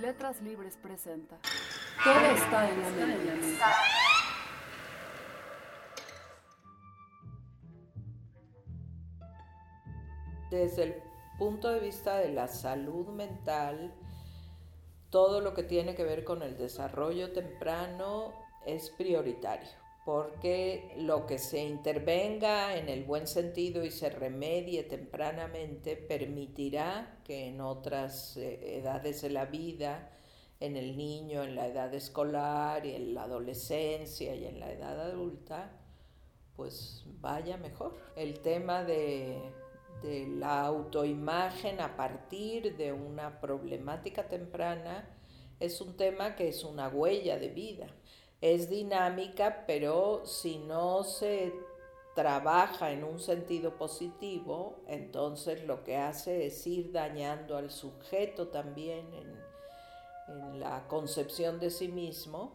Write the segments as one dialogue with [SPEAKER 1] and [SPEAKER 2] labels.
[SPEAKER 1] Letras Libres presenta. Todo está en la mente.
[SPEAKER 2] Desde el punto de vista de la salud mental, todo lo que tiene que ver con el desarrollo temprano es prioritario, porque lo que se intervenga en el buen sentido y se remedie tempranamente permitirá que en otras eh, edades de la vida, en el niño, en la edad escolar y en la adolescencia y en la edad adulta, pues vaya mejor. El tema de, de la autoimagen a partir de una problemática temprana es un tema que es una huella de vida. Es dinámica, pero si no se trabaja en un sentido positivo, entonces lo que hace es ir dañando al sujeto también en, la concepción de sí mismo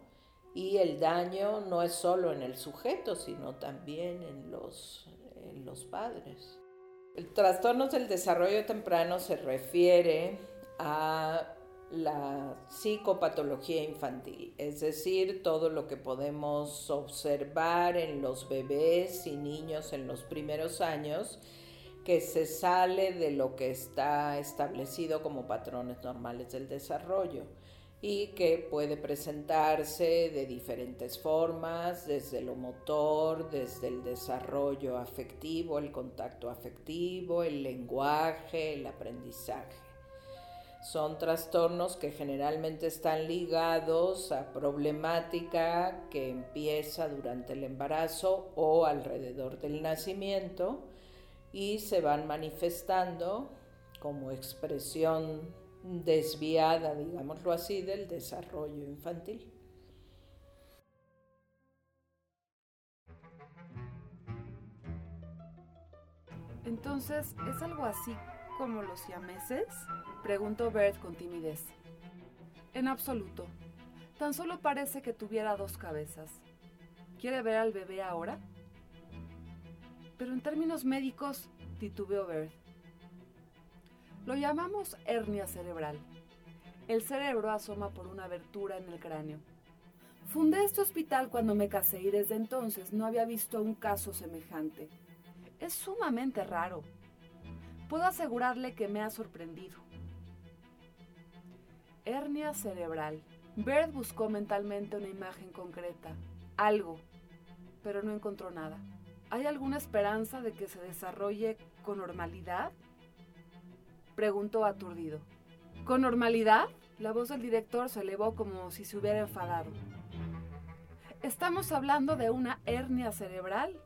[SPEAKER 2] y el daño no es solo en el sujeto, sino también en los, en los padres. El trastorno del desarrollo temprano se refiere a la psicopatología infantil, es decir, todo lo que podemos observar en los bebés y niños en los primeros años que se sale de lo que está establecido como patrones normales del desarrollo y que puede presentarse de diferentes formas, desde lo motor, desde el desarrollo afectivo, el contacto afectivo, el lenguaje, el aprendizaje. Son trastornos que generalmente están ligados a problemática que empieza durante el embarazo o alrededor del nacimiento y se van manifestando como expresión desviada, digámoslo así, del desarrollo infantil.
[SPEAKER 1] Entonces, ¿es algo así como los siameses? Preguntó Bert con timidez. En absoluto. Tan solo parece que tuviera dos cabezas. ¿Quiere ver al bebé ahora? Pero en términos médicos, titubeó Bert. Lo llamamos hernia cerebral. El cerebro asoma por una abertura en el cráneo. Fundé este hospital cuando me casé y desde entonces no había visto un caso semejante. Es sumamente raro. Puedo asegurarle que me ha sorprendido. Hernia cerebral. Bert buscó mentalmente una imagen concreta, algo, pero no encontró nada. ¿Hay alguna esperanza de que se desarrolle con normalidad? Preguntó aturdido. ¿Con normalidad? La voz del director se elevó como si se hubiera enfadado. ¿Estamos hablando de una hernia cerebral?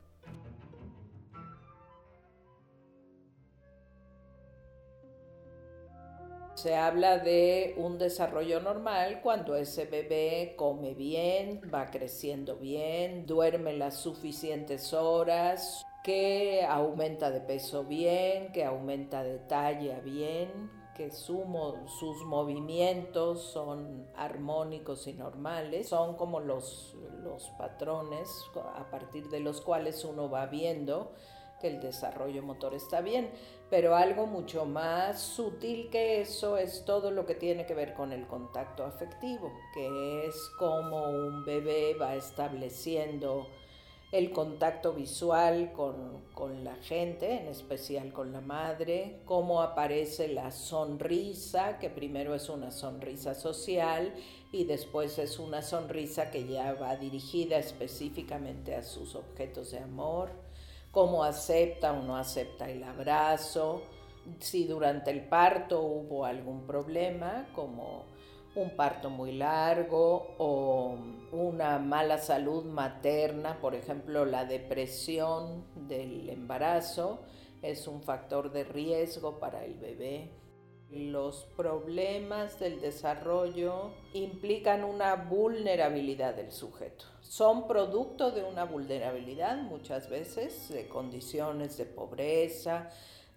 [SPEAKER 2] Se habla de un desarrollo normal cuando ese bebé come bien, va creciendo bien, duerme las suficientes horas, que aumenta de peso bien, que aumenta de talla bien, que sus movimientos son armónicos y normales, son como los, los patrones a partir de los cuales uno va viendo que el desarrollo motor está bien, pero algo mucho más sutil que eso es todo lo que tiene que ver con el contacto afectivo, que es como un bebé va estableciendo el contacto visual con, con, la gente, en especial con la madre, cómo aparece la sonrisa, que primero es una sonrisa social y después es una sonrisa que ya va dirigida específicamente a sus objetos de amor cómo acepta o no acepta el abrazo, si durante el parto hubo algún problema, como un parto muy largo o una mala salud materna, por ejemplo, la depresión del embarazo es un factor de riesgo para el bebé. Los problemas del desarrollo implican una vulnerabilidad del sujeto. Son producto de una vulnerabilidad muchas veces, de condiciones de pobreza,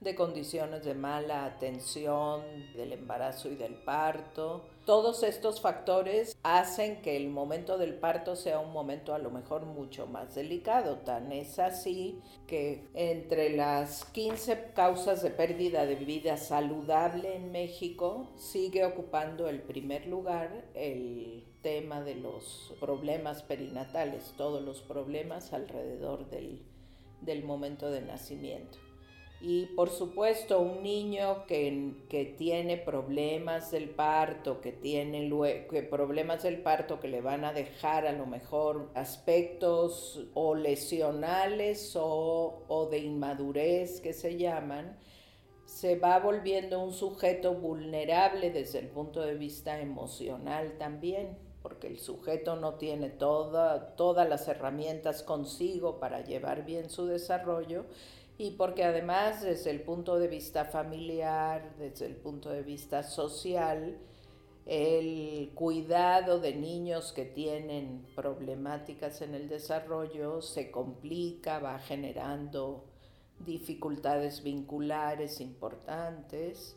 [SPEAKER 2] de condiciones de mala atención del embarazo y del parto. Todos estos factores hacen que el momento del parto sea un momento a lo mejor mucho más delicado. Tan es así que entre las 15 causas de pérdida de vida saludable en México sigue ocupando el primer lugar el tema de los problemas perinatales, todos los problemas alrededor del, del momento de nacimiento. Y por supuesto, un niño que, que tiene problemas del parto, que tiene que problemas del parto que le van a dejar a lo mejor aspectos o lesionales o, o de inmadurez que se llaman, se va volviendo un sujeto vulnerable desde el punto de vista emocional también, porque el sujeto no tiene toda, todas las herramientas consigo para llevar bien su desarrollo y porque además desde el punto de vista familiar, desde el punto de vista social, el cuidado de niños que tienen problemáticas en el desarrollo se complica, va generando dificultades vinculares importantes.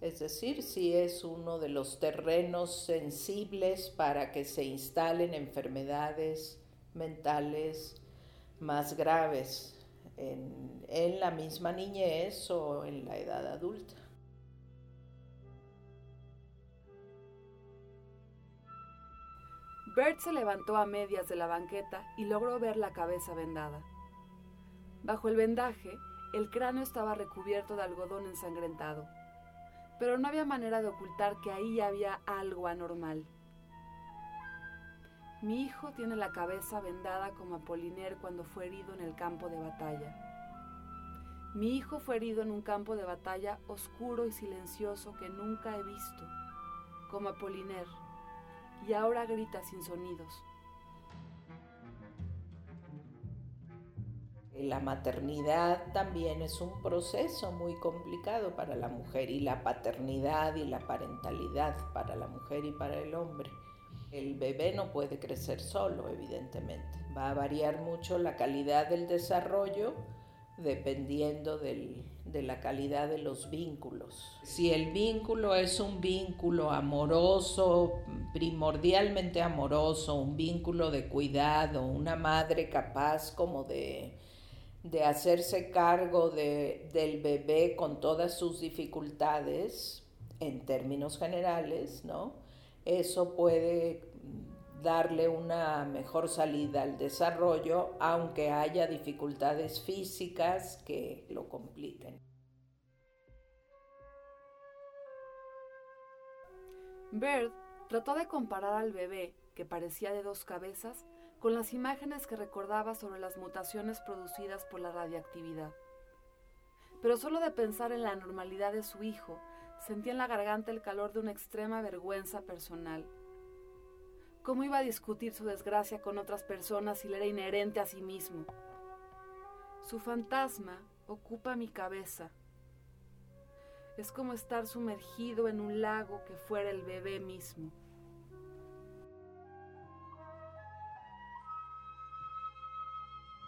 [SPEAKER 2] Es decir, si es uno de los terrenos sensibles para que se instalen enfermedades mentales más graves en, la misma niñez o en la edad adulta.
[SPEAKER 1] Bert se levantó a medias de la banqueta y logró ver la cabeza vendada. Bajo el vendaje, el cráneo estaba recubierto de algodón ensangrentado, pero no había manera de ocultar que ahí había algo anormal. Mi hijo tiene la cabeza vendada como Apoliner cuando fue herido en el campo de batalla. Mi hijo fue herido en un campo de batalla oscuro y silencioso que nunca he visto, como Apoliner, y ahora grita sin sonidos.
[SPEAKER 2] La maternidad también es un proceso muy complicado para la mujer y la paternidad y la parentalidad para la mujer y para el hombre. El bebé no puede crecer solo, evidentemente. Va a variar mucho la calidad del desarrollo dependiendo de la calidad de los vínculos. Si el vínculo es un vínculo amoroso, primordialmente amoroso, un vínculo de cuidado, una madre capaz como de, hacerse cargo del bebé con todas sus dificultades, en términos generales, ¿no? Eso puede darle una mejor salida al desarrollo, aunque haya dificultades físicas que lo compliquen.
[SPEAKER 1] Bird trató de comparar al bebé, que parecía de dos cabezas, con las imágenes que recordaba sobre las mutaciones producidas por la radiactividad. Pero solo de pensar en la anormalidad de su hijo Sentía en la garganta el calor de una extrema vergüenza personal. ¿Cómo iba a discutir su desgracia con otras personas si le era inherente a sí mismo? Su fantasma ocupa mi cabeza. Es como estar sumergido en un lago que fuera el bebé mismo.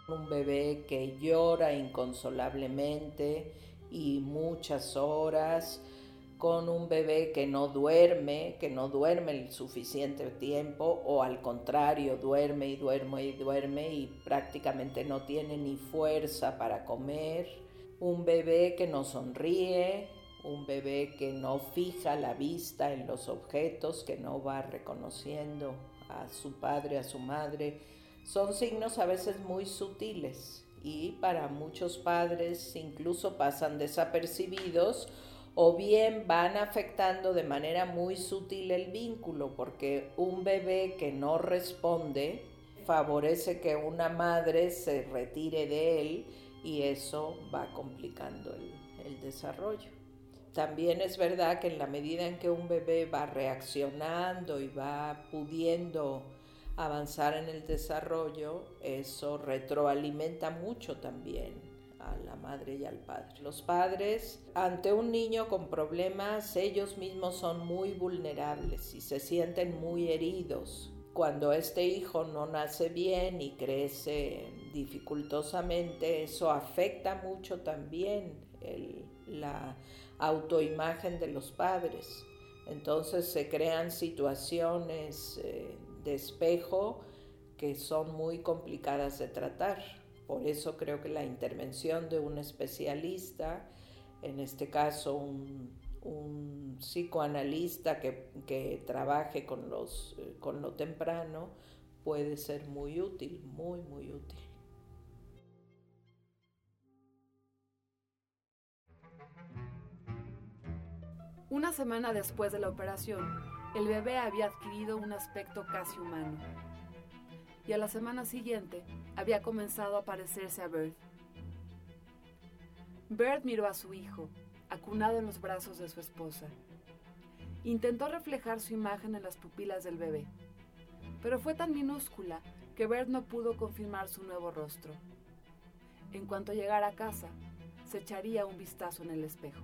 [SPEAKER 2] Un bebé que llora inconsolablemente y muchas horas, con un bebé que no duerme, que no duerme el suficiente tiempo o al contrario duerme y duerme y duerme y prácticamente no tiene ni fuerza para comer, un bebé que no sonríe, un bebé que no fija la vista en los objetos, que no va reconociendo a su padre, a su madre, son signos a veces muy sutiles y para muchos padres incluso pasan desapercibidos o bien van afectando de manera muy sutil el vínculo, porque un bebé que no responde favorece que una madre se retire de él y eso va complicando el, desarrollo. También es verdad que en la medida en que un bebé va reaccionando y va pudiendo avanzar en el desarrollo, eso retroalimenta mucho también a la madre y al padre. Los padres, ante un niño con problemas, ellos mismos son muy vulnerables y se sienten muy heridos. Cuando este hijo no nace bien y crece dificultosamente, eso afecta mucho también la autoimagen de los padres. Entonces se crean situaciones eh, de espejo que son muy complicadas de tratar. Por eso creo que la intervención de un especialista, en este caso un, psicoanalista que, trabaje con, los, eh, con lo temprano, puede ser muy útil, muy, muy útil.
[SPEAKER 1] Una semana después de la operación, el bebé había adquirido un aspecto casi humano. Y a la semana siguiente había comenzado a parecerse a Bert. Bert miró a su hijo, acunado en los brazos de su esposa. Intentó reflejar su imagen en las pupilas del bebé, pero fue tan minúscula que Bert no pudo confirmar su nuevo rostro. En cuanto llegara a casa, se echaría un vistazo en el espejo.